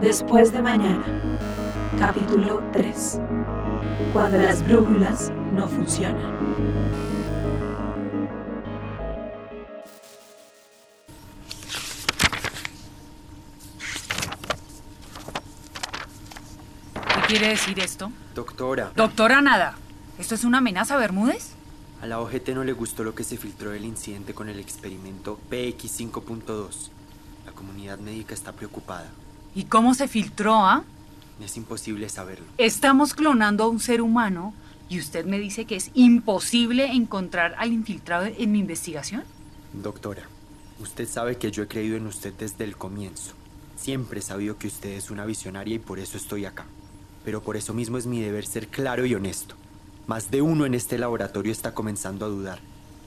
Después de mañana, capítulo 3. Cuando las brújulas no funcionan. ¿Qué quiere decir esto? Doctora, Doctora, nada. ¿Esto es una amenaza, Bermúdez? a la OGT no le gustó lo que se filtró del incidente con el experimento PX 5.2. La comunidad médica está preocupada. ¿Y cómo se filtró, ah? Es imposible saberlo. Estamos clonando a un ser humano y usted me dice que es imposible encontrar al infiltrado en mi investigación. Doctora, usted sabe que yo he creído en usted desde el comienzo. Siempre he sabido que usted es una visionaria y por eso estoy acá. Pero por eso mismo es mi deber ser claro y honesto. Más de uno en este laboratorio está comenzando a dudar.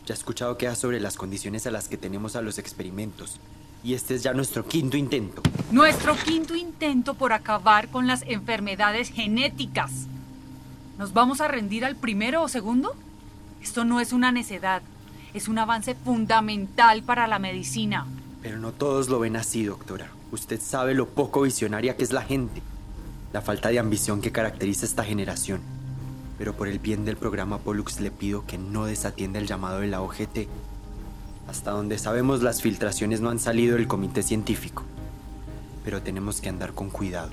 Ya he escuchado quejas sobre las condiciones a las que tenemos a los experimentos. Y este es ya nuestro quinto intento. Nuestro quinto intento por acabar con las enfermedades genéticas. ¿Nos vamos a rendir al primero o segundo? Esto no es una necedad, es un avance fundamental para la medicina. Pero no todos lo ven así, doctora. Usted sabe lo poco visionaria que es la gente. La falta de ambición que caracteriza a esta generación. Pero por el bien del programa Pollux le pido que no desatienda el llamado de la OGT. Hasta donde sabemos las filtraciones no han salido del comité científico. Pero tenemos que andar con cuidado.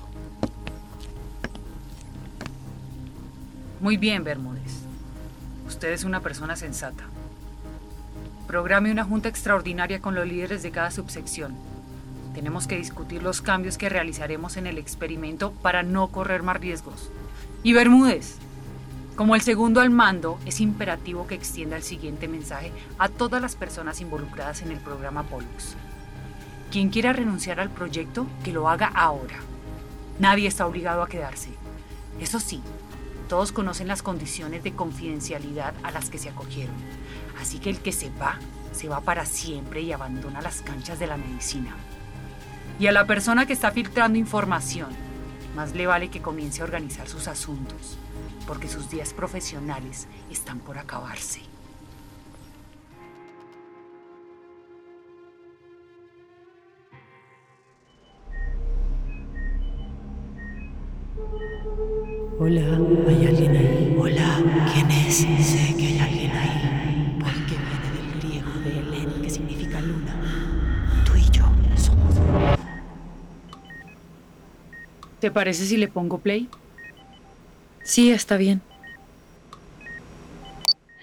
Muy bien, Bermúdez. Usted es una persona sensata. Programe una junta extraordinaria con los líderes de cada subsección. Tenemos que discutir los cambios que realizaremos en el experimento para no correr más riesgos. Y Bermúdez, como el segundo al mando, es imperativo que extienda el siguiente mensaje a todas las personas involucradas en el programa Pollux. Quien quiera renunciar al proyecto, que lo haga ahora. Nadie está obligado a quedarse. Eso sí, todos conocen las condiciones de confidencialidad a las que se acogieron. Así que el que se va, se va para siempre y abandona las canchas de la medicina. Y a la persona que está filtrando información, más le vale que comience a organizar sus asuntos, porque sus días profesionales están por acabarse. Hola, ¿hay alguien ahí? Hola, ¿quién es? Sé que hay alguien ¿Te parece si le pongo play? Sí, está bien.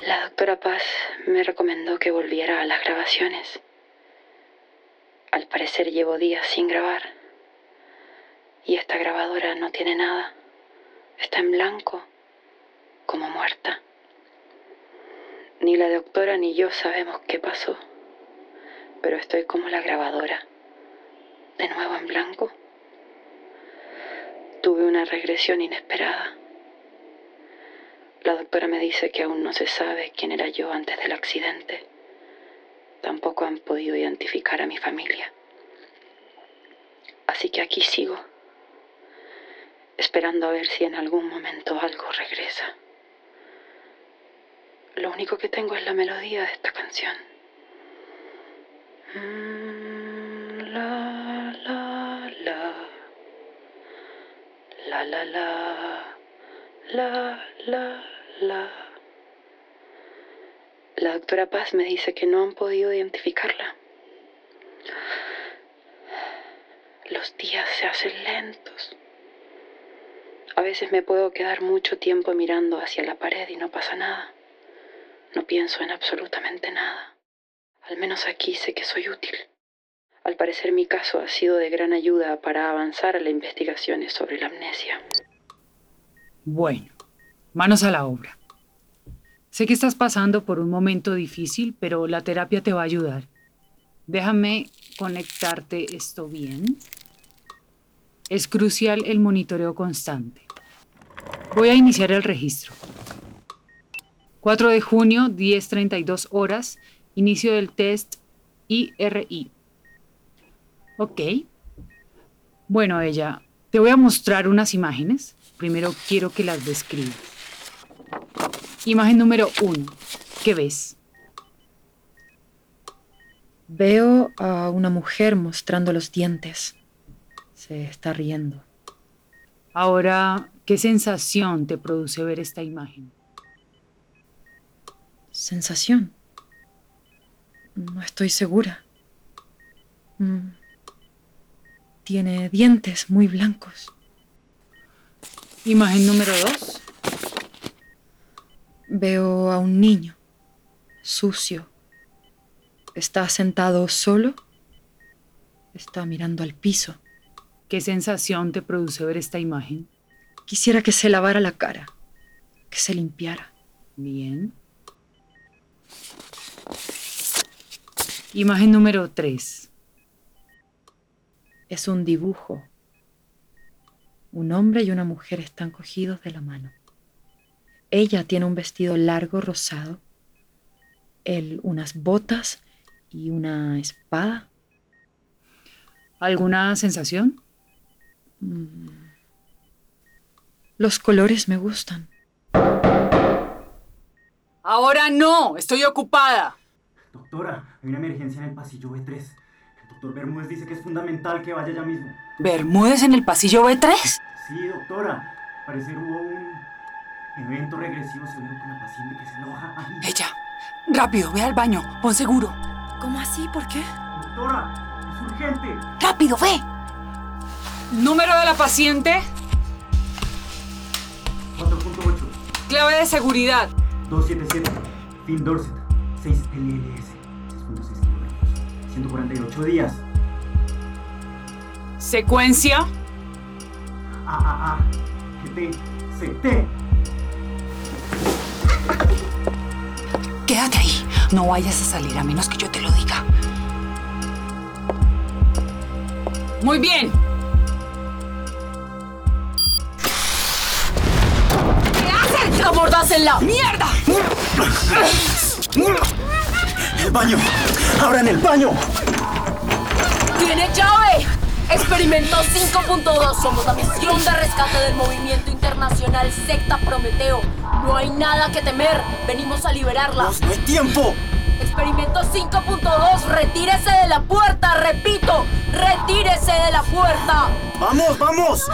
La doctora Paz me recomendó que volviera a las grabaciones. Al parecer llevo días sin grabar. Y esta grabadora no tiene nada. Está en blanco, como muerta. Ni la doctora ni yo sabemos qué pasó. Pero estoy como la grabadora. De nuevo en blanco. Tuve una regresión inesperada. La doctora me dice que aún no se sabe quién era yo antes del accidente. Tampoco han podido identificar a mi familia. Así que aquí sigo, esperando a ver si en algún momento algo regresa. Lo único que tengo es la melodía de esta canción. Mm, La, la, la. La, la, la. La doctora Paz me dice que no han podido identificarla. Los días se hacen lentos. A veces me puedo quedar mucho tiempo mirando hacia la pared y no pasa nada. No pienso en absolutamente nada. Al menos aquí sé que soy útil. Al parecer mi caso ha sido de gran ayuda para avanzar a las investigaciones sobre la amnesia. Bueno, manos a la obra. Sé que estás pasando por un momento difícil, pero la terapia te va a ayudar. Déjame conectarte esto bien. Es crucial el monitoreo constante. Voy a iniciar el registro. 4 de junio, 10.32 horas, inicio del test IRI. Ok. Bueno, ella, te voy a mostrar unas imágenes. Primero quiero que las describas. Imagen número uno. ¿Qué ves? Veo a una mujer mostrando los dientes. Se está riendo. Ahora, ¿qué sensación te produce ver esta imagen? ¿Sensación? No estoy segura. Mm. Tiene dientes muy blancos. Imagen número dos. Veo a un niño, sucio. Está sentado solo. Está mirando al piso. ¿Qué sensación te produce ver esta imagen? Quisiera que se lavara la cara, que se limpiara. Bien. Imagen número 3. Es un dibujo. Un hombre y una mujer están cogidos de la mano. Ella tiene un vestido largo rosado, él unas botas y una espada. ¿Alguna sensación? Mm. Los colores me gustan. Ahora no, estoy ocupada. Doctora, hay una emergencia en el pasillo B3. Doctor Bermúdez dice que es fundamental que vaya ya mismo. ¿Bermúdez en el pasillo B3? Sí, doctora. Parecer hubo un evento regresivo severo con la paciente que se aloja ahí. Ella. Rápido, ve al baño. Pon seguro. ¿Cómo así? ¿Por qué? Doctora, es urgente. Rápido, ve. Número de la paciente. 4.8, Clave de seguridad. 277, Phil Dorset, 6 LLS, 6.6 kilómetros, 148 días. Secuencia. AAA, GT, CT. Quédate ahí. No vayas a salir a menos que yo te lo diga. Muy bien. ¿Qué haces? ¡Amordásela! ¡Mierda! ¡El baño! ¡Ahora en el baño! ¡Tiene llave! Experimento 5.2. Somos la misión de rescate del movimiento internacional Secta Prometeo. No hay nada que temer. Venimos a liberarla. ¡No hay tiempo! Experimento 5.2. Retírese de la puerta. Repito, retírese de la puerta. ¡Vamos, vamos!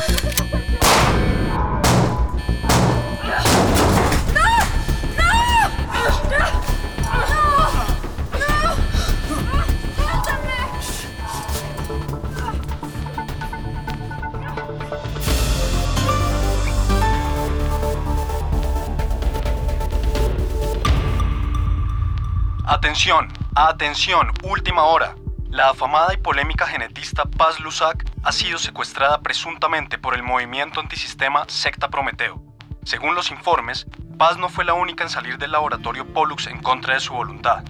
Atención, atención, última hora. La afamada y polémica genetista Paz Lusac ha sido secuestrada presuntamente por el movimiento antisistema Secta Prometeo. Según los informes, Paz no fue la única en salir del laboratorio Pollux en contra de su voluntad.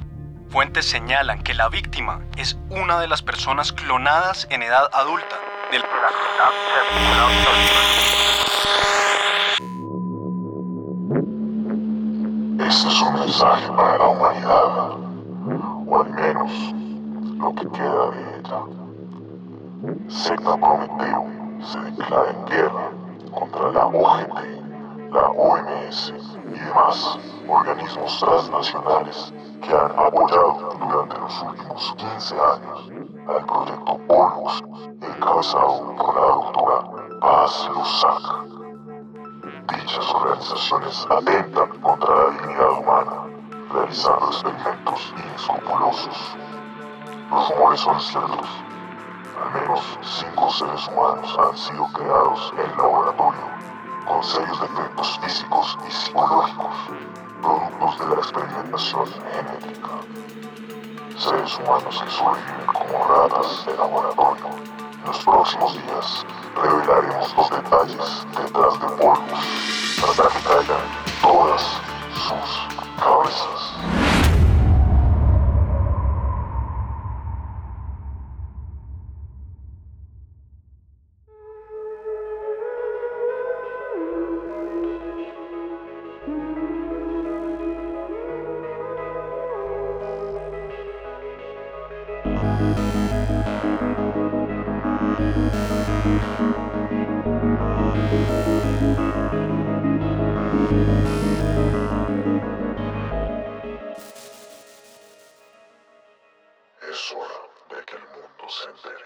Fuentes señalan que la víctima es una de las personas clonadas en edad adulta del Este es un mensaje para la humanidad, o al menos lo que queda de ella. Secta Prometeo se declara en guerra contra la OGT, la OMS y demás organismos transnacionales que han apoyado durante los últimos 15 años al proyecto Pollux, encabezado por la doctora Paz Lusac. Dichas organizaciones atentan contra la dignidad humana, realizando experimentos inescrupulosos. Los rumores son ciertos. Al menos cinco seres humanos han sido creados en laboratorio, con serios defectos físicos y psicológicos, productos de la experimentación genética. Seres humanos que sobreviven como ratas de laboratorio. En los próximos días revelaremos los detalles detrás de polvos Es hora de que el mundo se entere.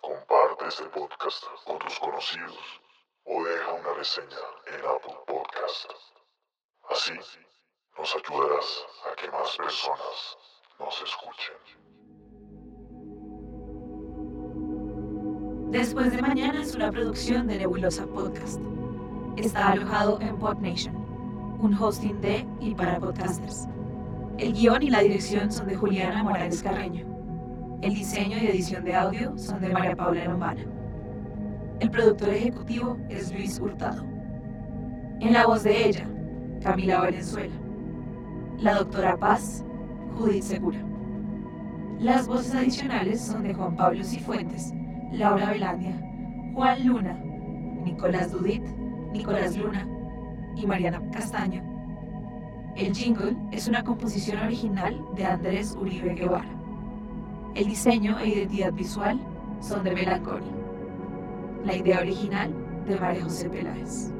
Comparte este podcast con tus conocidos o deja una reseña en Apple Podcast. Así nos ayudarás a que más personas nos escuchen. Después de mañana es una producción de Nebulosa Podcast. Está alojado en PodNation, un hosting de y para podcasters. El guion y la dirección son de Juliana Morales Carreño. El diseño y edición de audio son de María Paula Lombana. El productor ejecutivo es Luis Hurtado. En la voz de ella, Camila Valenzuela. La doctora Paz, Judith Segura. Las voces adicionales son de Juan Pablo Cifuentes, Laura Velandia, Juan Luna, Nicolás Dudit, Nicolás Luna y Mariana Castaño. El jingle es una composición original de Andrés Uribe Guevara. El diseño e identidad visual son de Melanconi. La idea original de María José Peláez.